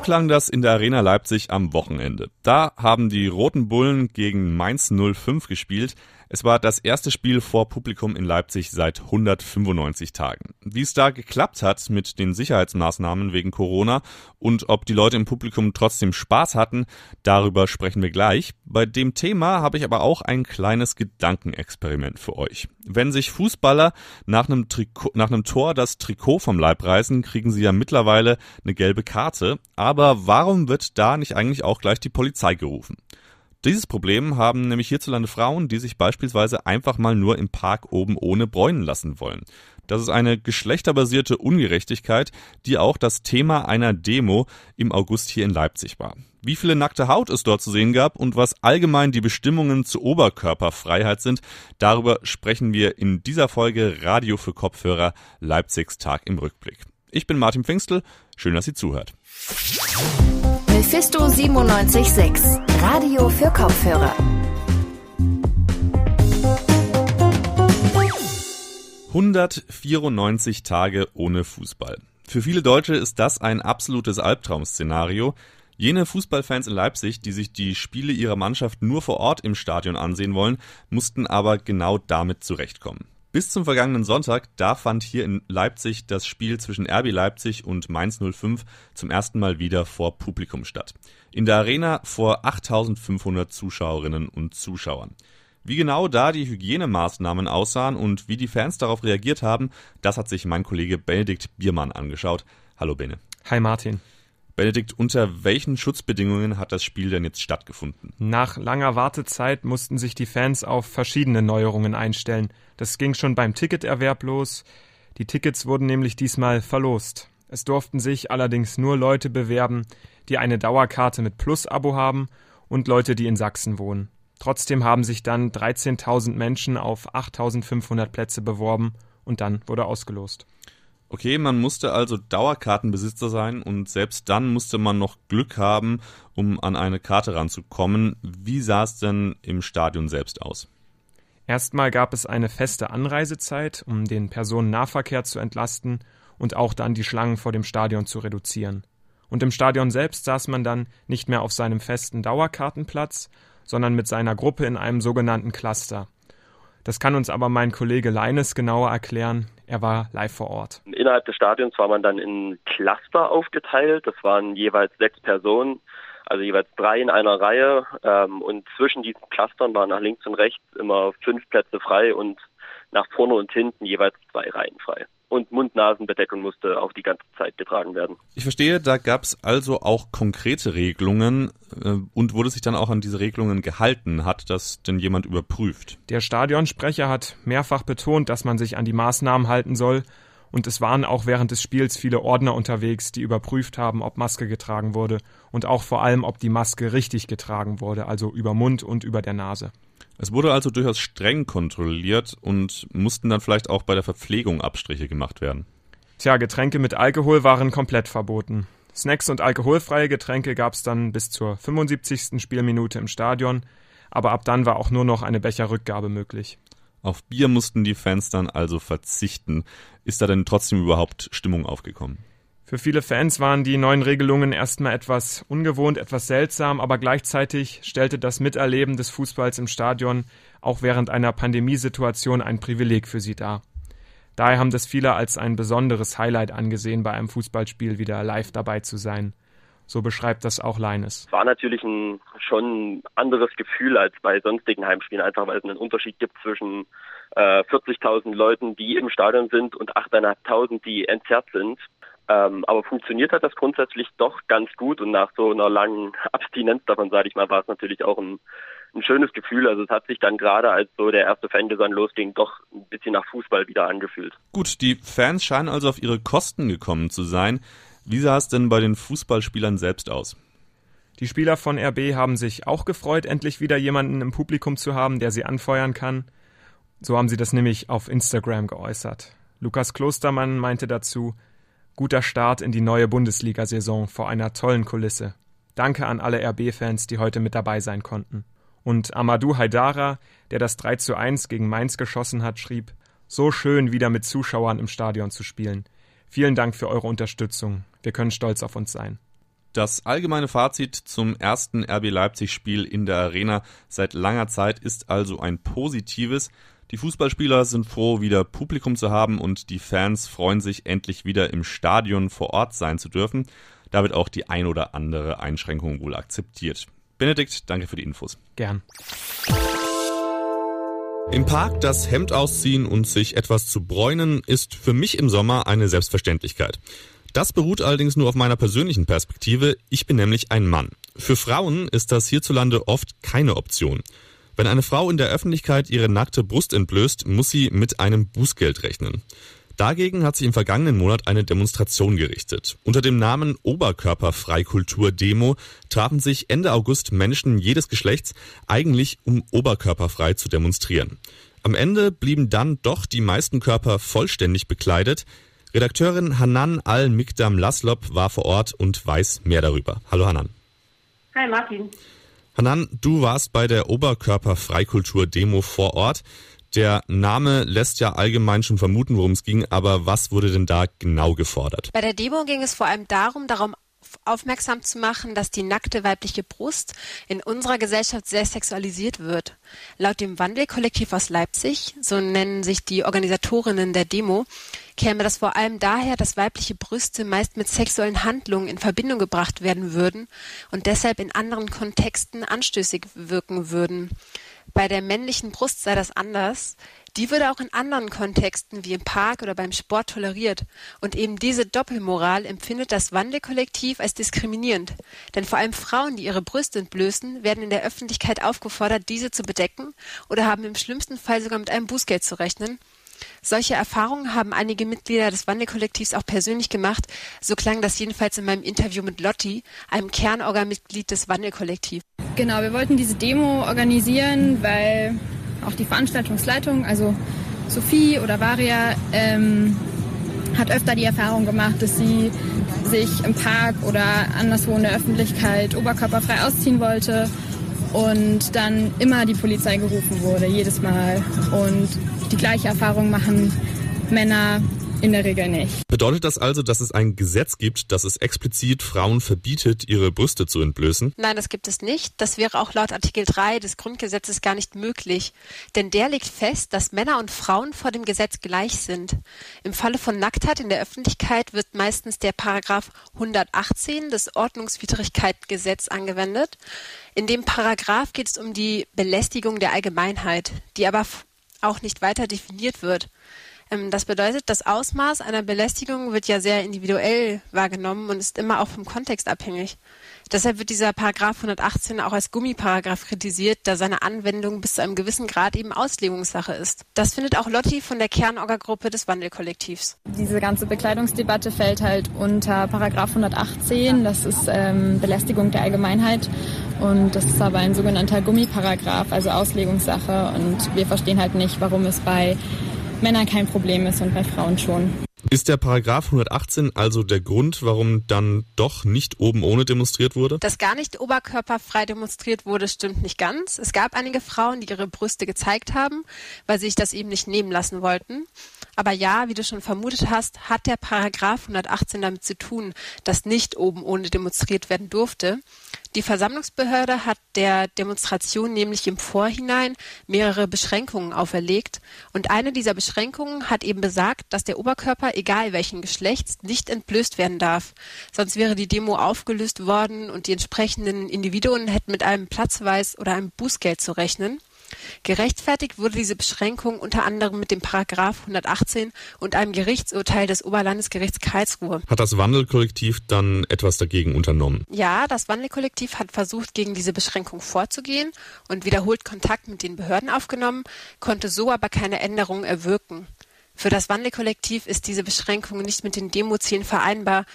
So klang das in der Arena Leipzig am Wochenende. Da haben die Roten Bullen gegen Mainz 05 gespielt. Es war das erste Spiel vor Publikum in Leipzig seit 195 Tagen. Wie es da geklappt hat mit den Sicherheitsmaßnahmen wegen Corona und ob die Leute im Publikum trotzdem Spaß hatten, darüber sprechen wir gleich. Bei dem Thema habe ich aber auch ein kleines Gedankenexperiment für euch. Wenn sich Fußballer nach einem, Trikot, nach einem Tor das Trikot vom Leib reißen, kriegen sie ja mittlerweile eine gelbe Karte. Aber warum wird da nicht eigentlich auch gleich die Polizei gerufen? Dieses Problem haben nämlich hierzulande Frauen, die sich beispielsweise einfach mal nur im Park oben ohne bräunen lassen wollen. Das ist eine geschlechterbasierte Ungerechtigkeit, die auch das Thema einer Demo im August hier in Leipzig war. Wie viele nackte Haut es dort zu sehen gab und was allgemein die Bestimmungen zur Oberkörperfreiheit sind, darüber sprechen wir in dieser Folge Radio für Kopfhörer Leipzigs Tag im Rückblick. Ich bin Martin Pfingstel, schön, dass ihr zuhört. Mephisto 976, Radio für Kopfhörer. »194 Tage ohne Fußball«. Für viele Deutsche ist das ein absolutes Albtraum-Szenario. Jene Fußballfans in Leipzig, die sich die Spiele ihrer Mannschaft nur vor Ort im Stadion ansehen wollen, mussten aber genau damit zurechtkommen. Bis zum vergangenen Sonntag, da fand hier in Leipzig das Spiel zwischen RB Leipzig und Mainz 05 zum ersten Mal wieder vor Publikum statt. In der Arena vor 8500 Zuschauerinnen und Zuschauern. Wie genau da die Hygienemaßnahmen aussahen und wie die Fans darauf reagiert haben, das hat sich mein Kollege Benedikt Biermann angeschaut. Hallo Bene. Hi Martin. Benedikt, unter welchen Schutzbedingungen hat das Spiel denn jetzt stattgefunden? Nach langer Wartezeit mussten sich die Fans auf verschiedene Neuerungen einstellen. Das ging schon beim Ticketerwerb los. Die Tickets wurden nämlich diesmal verlost. Es durften sich allerdings nur Leute bewerben, die eine Dauerkarte mit Plus-Abo haben und Leute, die in Sachsen wohnen. Trotzdem haben sich dann 13.000 Menschen auf 8.500 Plätze beworben und dann wurde ausgelost. Okay, man musste also Dauerkartenbesitzer sein und selbst dann musste man noch Glück haben, um an eine Karte ranzukommen. Wie sah es denn im Stadion selbst aus? Erstmal gab es eine feste Anreisezeit, um den Personennahverkehr zu entlasten und auch dann die Schlangen vor dem Stadion zu reduzieren. Und im Stadion selbst saß man dann nicht mehr auf seinem festen Dauerkartenplatz, sondern mit seiner Gruppe in einem sogenannten Cluster. Das kann uns aber mein Kollege Leines genauer erklären. Er war live vor Ort. Innerhalb des Stadions war man dann in Cluster aufgeteilt. Das waren jeweils sechs Personen, also jeweils drei in einer Reihe. Ähm, und zwischen diesen Clustern waren nach links und rechts immer fünf Plätze frei und nach vorne und hinten jeweils zwei Reihen frei und Mund-Nasen-Bedeckung musste auch die ganze Zeit getragen werden. Ich verstehe, da gab es also auch konkrete Regelungen äh, und wurde sich dann auch an diese Regelungen gehalten. Hat das denn jemand überprüft? Der Stadionsprecher hat mehrfach betont, dass man sich an die Maßnahmen halten soll. Und es waren auch während des Spiels viele Ordner unterwegs, die überprüft haben, ob Maske getragen wurde und auch vor allem, ob die Maske richtig getragen wurde, also über Mund und über der Nase. Es wurde also durchaus streng kontrolliert und mussten dann vielleicht auch bei der Verpflegung Abstriche gemacht werden. Tja, Getränke mit Alkohol waren komplett verboten. Snacks und alkoholfreie Getränke gab es dann bis zur 75. Spielminute im Stadion, aber ab dann war auch nur noch eine Becherrückgabe möglich. Auf Bier mussten die Fans dann also verzichten. Ist da denn trotzdem überhaupt Stimmung aufgekommen? Für viele Fans waren die neuen Regelungen erstmal etwas ungewohnt, etwas seltsam, aber gleichzeitig stellte das Miterleben des Fußballs im Stadion auch während einer Pandemiesituation ein Privileg für sie dar. Daher haben das viele als ein besonderes Highlight angesehen, bei einem Fußballspiel wieder live dabei zu sein. So beschreibt das auch Leines. Es war natürlich ein schon anderes Gefühl als bei sonstigen Heimspielen, einfach weil es einen Unterschied gibt zwischen äh, 40.000 Leuten, die im Stadion sind und 8.500, die entzerrt sind. Ähm, aber funktioniert hat das grundsätzlich doch ganz gut und nach so einer langen Abstinenz davon, sage ich mal, war es natürlich auch ein, ein schönes Gefühl. Also es hat sich dann gerade, als so der erste Fangesang losging, doch ein bisschen nach Fußball wieder angefühlt. Gut, die Fans scheinen also auf ihre Kosten gekommen zu sein. Wie sah es denn bei den Fußballspielern selbst aus? Die Spieler von RB haben sich auch gefreut, endlich wieder jemanden im Publikum zu haben, der sie anfeuern kann. So haben sie das nämlich auf Instagram geäußert. Lukas Klostermann meinte dazu, Guter Start in die neue Bundesliga-Saison vor einer tollen Kulisse. Danke an alle RB-Fans, die heute mit dabei sein konnten. Und Amadou Haidara, der das 3 zu 1 gegen Mainz geschossen hat, schrieb, so schön wieder mit Zuschauern im Stadion zu spielen. Vielen Dank für eure Unterstützung. Wir können stolz auf uns sein. Das allgemeine Fazit zum ersten RB Leipzig-Spiel in der Arena seit langer Zeit ist also ein positives. Die Fußballspieler sind froh, wieder Publikum zu haben und die Fans freuen sich endlich wieder im Stadion vor Ort sein zu dürfen. Da wird auch die ein oder andere Einschränkung wohl akzeptiert. Benedikt, danke für die Infos. Gern. Im Park das Hemd ausziehen und sich etwas zu bräunen ist für mich im Sommer eine Selbstverständlichkeit. Das beruht allerdings nur auf meiner persönlichen Perspektive. Ich bin nämlich ein Mann. Für Frauen ist das hierzulande oft keine Option. Wenn eine Frau in der Öffentlichkeit ihre nackte Brust entblößt, muss sie mit einem Bußgeld rechnen. Dagegen hat sich im vergangenen Monat eine Demonstration gerichtet. Unter dem Namen Oberkörperfreikultur-Demo trafen sich Ende August Menschen jedes Geschlechts eigentlich um oberkörperfrei zu demonstrieren. Am Ende blieben dann doch die meisten Körper vollständig bekleidet. Redakteurin Hanan Al-Mikdam Laslop war vor Ort und weiß mehr darüber. Hallo Hanan. Hi Martin. Hanan, du warst bei der Oberkörperfreikultur-Demo vor Ort. Der Name lässt ja allgemein schon vermuten, worum es ging, aber was wurde denn da genau gefordert? Bei der Demo ging es vor allem darum, darum aufmerksam zu machen, dass die nackte weibliche Brust in unserer Gesellschaft sehr sexualisiert wird. Laut dem Wandelkollektiv aus Leipzig, so nennen sich die Organisatorinnen der Demo, käme das vor allem daher, dass weibliche Brüste meist mit sexuellen Handlungen in Verbindung gebracht werden würden und deshalb in anderen Kontexten anstößig wirken würden. Bei der männlichen Brust sei das anders. Die würde auch in anderen Kontexten wie im Park oder beim Sport toleriert. Und eben diese Doppelmoral empfindet das Wandelkollektiv als diskriminierend. Denn vor allem Frauen, die ihre Brüste entblößen, werden in der Öffentlichkeit aufgefordert, diese zu bedecken oder haben im schlimmsten Fall sogar mit einem Bußgeld zu rechnen. Solche Erfahrungen haben einige Mitglieder des Wandelkollektivs auch persönlich gemacht. So klang das jedenfalls in meinem Interview mit Lotti, einem Kernorga-Mitglied des Wandelkollektivs. Genau, wir wollten diese Demo organisieren, weil auch die Veranstaltungsleitung, also Sophie oder Varia, ähm, hat öfter die Erfahrung gemacht, dass sie sich im Park oder anderswo in der Öffentlichkeit oberkörperfrei ausziehen wollte und dann immer die Polizei gerufen wurde, jedes Mal. Und die gleiche Erfahrung machen Männer in der Regel nicht. Bedeutet das also, dass es ein Gesetz gibt, das es explizit Frauen verbietet, ihre Brüste zu entblößen? Nein, das gibt es nicht. Das wäre auch laut Artikel 3 des Grundgesetzes gar nicht möglich. Denn der legt fest, dass Männer und Frauen vor dem Gesetz gleich sind. Im Falle von Nacktheit in der Öffentlichkeit wird meistens der Paragraph 118 des Ordnungswidrigkeitsgesetz angewendet. In dem Paragraph geht es um die Belästigung der Allgemeinheit, die aber auch nicht weiter definiert wird. Ähm, das bedeutet, das Ausmaß einer Belästigung wird ja sehr individuell wahrgenommen und ist immer auch vom Kontext abhängig. Deshalb wird dieser Paragraph 118 auch als Gummiparagraph kritisiert, da seine Anwendung bis zu einem gewissen Grad eben Auslegungssache ist. Das findet auch Lotti von der Kernorga-Gruppe des Wandelkollektivs. Diese ganze Bekleidungsdebatte fällt halt unter Paragraph 118. Das ist ähm, Belästigung der Allgemeinheit. Und das ist aber ein sogenannter Gummiparagraph, also Auslegungssache. Und wir verstehen halt nicht, warum es bei Männern kein Problem ist und bei Frauen schon. Ist der Paragraph 118 also der Grund, warum dann doch nicht oben ohne demonstriert wurde? Dass gar nicht oberkörperfrei demonstriert wurde, stimmt nicht ganz. Es gab einige Frauen, die ihre Brüste gezeigt haben, weil sie sich das eben nicht nehmen lassen wollten. Aber ja, wie du schon vermutet hast, hat der Paragraph 118 damit zu tun, dass nicht oben ohne demonstriert werden durfte. Die Versammlungsbehörde hat der Demonstration nämlich im Vorhinein mehrere Beschränkungen auferlegt. Und eine dieser Beschränkungen hat eben besagt, dass der Oberkörper, egal welchen Geschlechts, nicht entblößt werden darf. Sonst wäre die Demo aufgelöst worden und die entsprechenden Individuen hätten mit einem Platzweis oder einem Bußgeld zu rechnen. Gerechtfertigt wurde diese Beschränkung unter anderem mit dem Paragraph 118 und einem Gerichtsurteil des Oberlandesgerichts Karlsruhe. Hat das Wandelkollektiv dann etwas dagegen unternommen? Ja, das Wandelkollektiv hat versucht, gegen diese Beschränkung vorzugehen und wiederholt Kontakt mit den Behörden aufgenommen, konnte so aber keine Änderung erwirken. Für das Wandelkollektiv ist diese Beschränkung nicht mit den Demozielen vereinbar,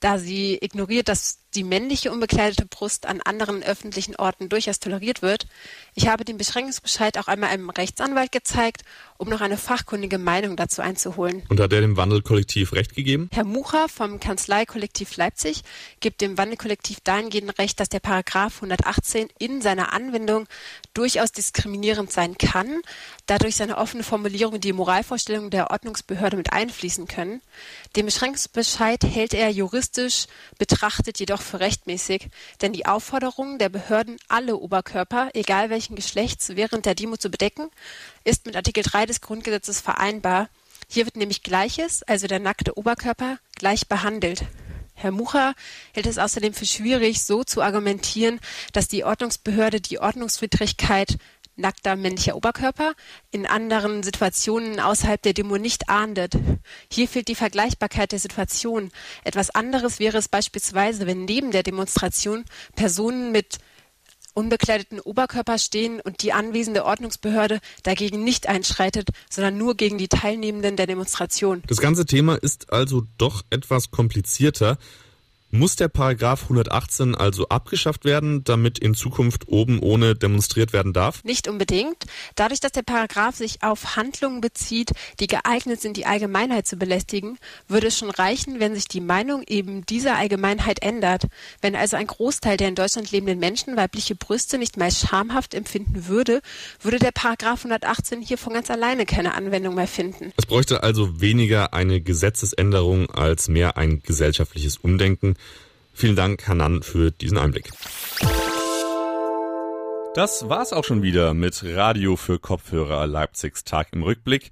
da sie ignoriert, dass die männliche unbekleidete Brust an anderen öffentlichen Orten durchaus toleriert wird. Ich habe den Beschränkungsbescheid auch einmal einem Rechtsanwalt gezeigt, um noch eine fachkundige Meinung dazu einzuholen. Und hat er dem Wandelkollektiv Recht gegeben? Herr Mucher vom Kanzleikollektiv Leipzig gibt dem Wandelkollektiv dahingehend Recht, dass der Paragraph 118 in seiner Anwendung durchaus diskriminierend sein kann, dadurch seine offene Formulierung die Moralvorstellungen der Ordnungsbehörde mit einfließen können. Den Beschränkungsbescheid hält er juristisch betrachtet jedoch für rechtmäßig, denn die Aufforderung der Behörden, alle Oberkörper, egal welchen Geschlechts, während der Demo zu bedecken, ist mit Artikel 3 des Grundgesetzes vereinbar. Hier wird nämlich Gleiches, also der nackte Oberkörper, gleich behandelt. Herr Mucha hält es außerdem für schwierig, so zu argumentieren, dass die Ordnungsbehörde die Ordnungswidrigkeit nackter männlicher Oberkörper in anderen Situationen außerhalb der Demo nicht ahndet. Hier fehlt die Vergleichbarkeit der Situation. Etwas anderes wäre es beispielsweise, wenn neben der Demonstration Personen mit unbekleideten Oberkörper stehen und die anwesende Ordnungsbehörde dagegen nicht einschreitet, sondern nur gegen die Teilnehmenden der Demonstration. Das ganze Thema ist also doch etwas komplizierter. Muss der Paragraph 118 also abgeschafft werden, damit in Zukunft oben ohne demonstriert werden darf? Nicht unbedingt. Dadurch, dass der Paragraph sich auf Handlungen bezieht, die geeignet sind, die Allgemeinheit zu belästigen, würde es schon reichen, wenn sich die Meinung eben dieser Allgemeinheit ändert. Wenn also ein Großteil der in Deutschland lebenden Menschen weibliche Brüste nicht mehr schamhaft empfinden würde, würde der Paragraph 118 hier von ganz alleine keine Anwendung mehr finden. Es bräuchte also weniger eine Gesetzesänderung als mehr ein gesellschaftliches Umdenken. Vielen Dank, Hanan, für diesen Einblick. Das war's auch schon wieder mit Radio für Kopfhörer Leipzigs Tag im Rückblick.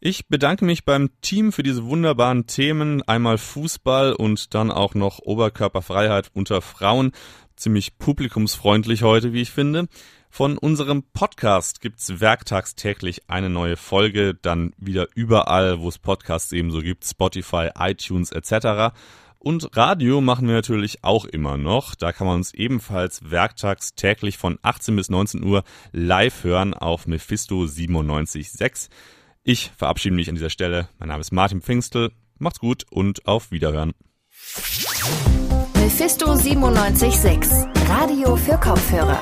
Ich bedanke mich beim Team für diese wunderbaren Themen. Einmal Fußball und dann auch noch Oberkörperfreiheit unter Frauen. Ziemlich publikumsfreundlich heute, wie ich finde. Von unserem Podcast gibt's werktags täglich eine neue Folge, dann wieder überall, wo es Podcasts ebenso gibt, Spotify, iTunes etc. Und Radio machen wir natürlich auch immer noch. Da kann man uns ebenfalls werktags täglich von 18 bis 19 Uhr live hören auf Mephisto 97.6. Ich verabschiede mich an dieser Stelle. Mein Name ist Martin Pfingstel. Macht's gut und auf Wiederhören. Mephisto 97.6 Radio für Kopfhörer.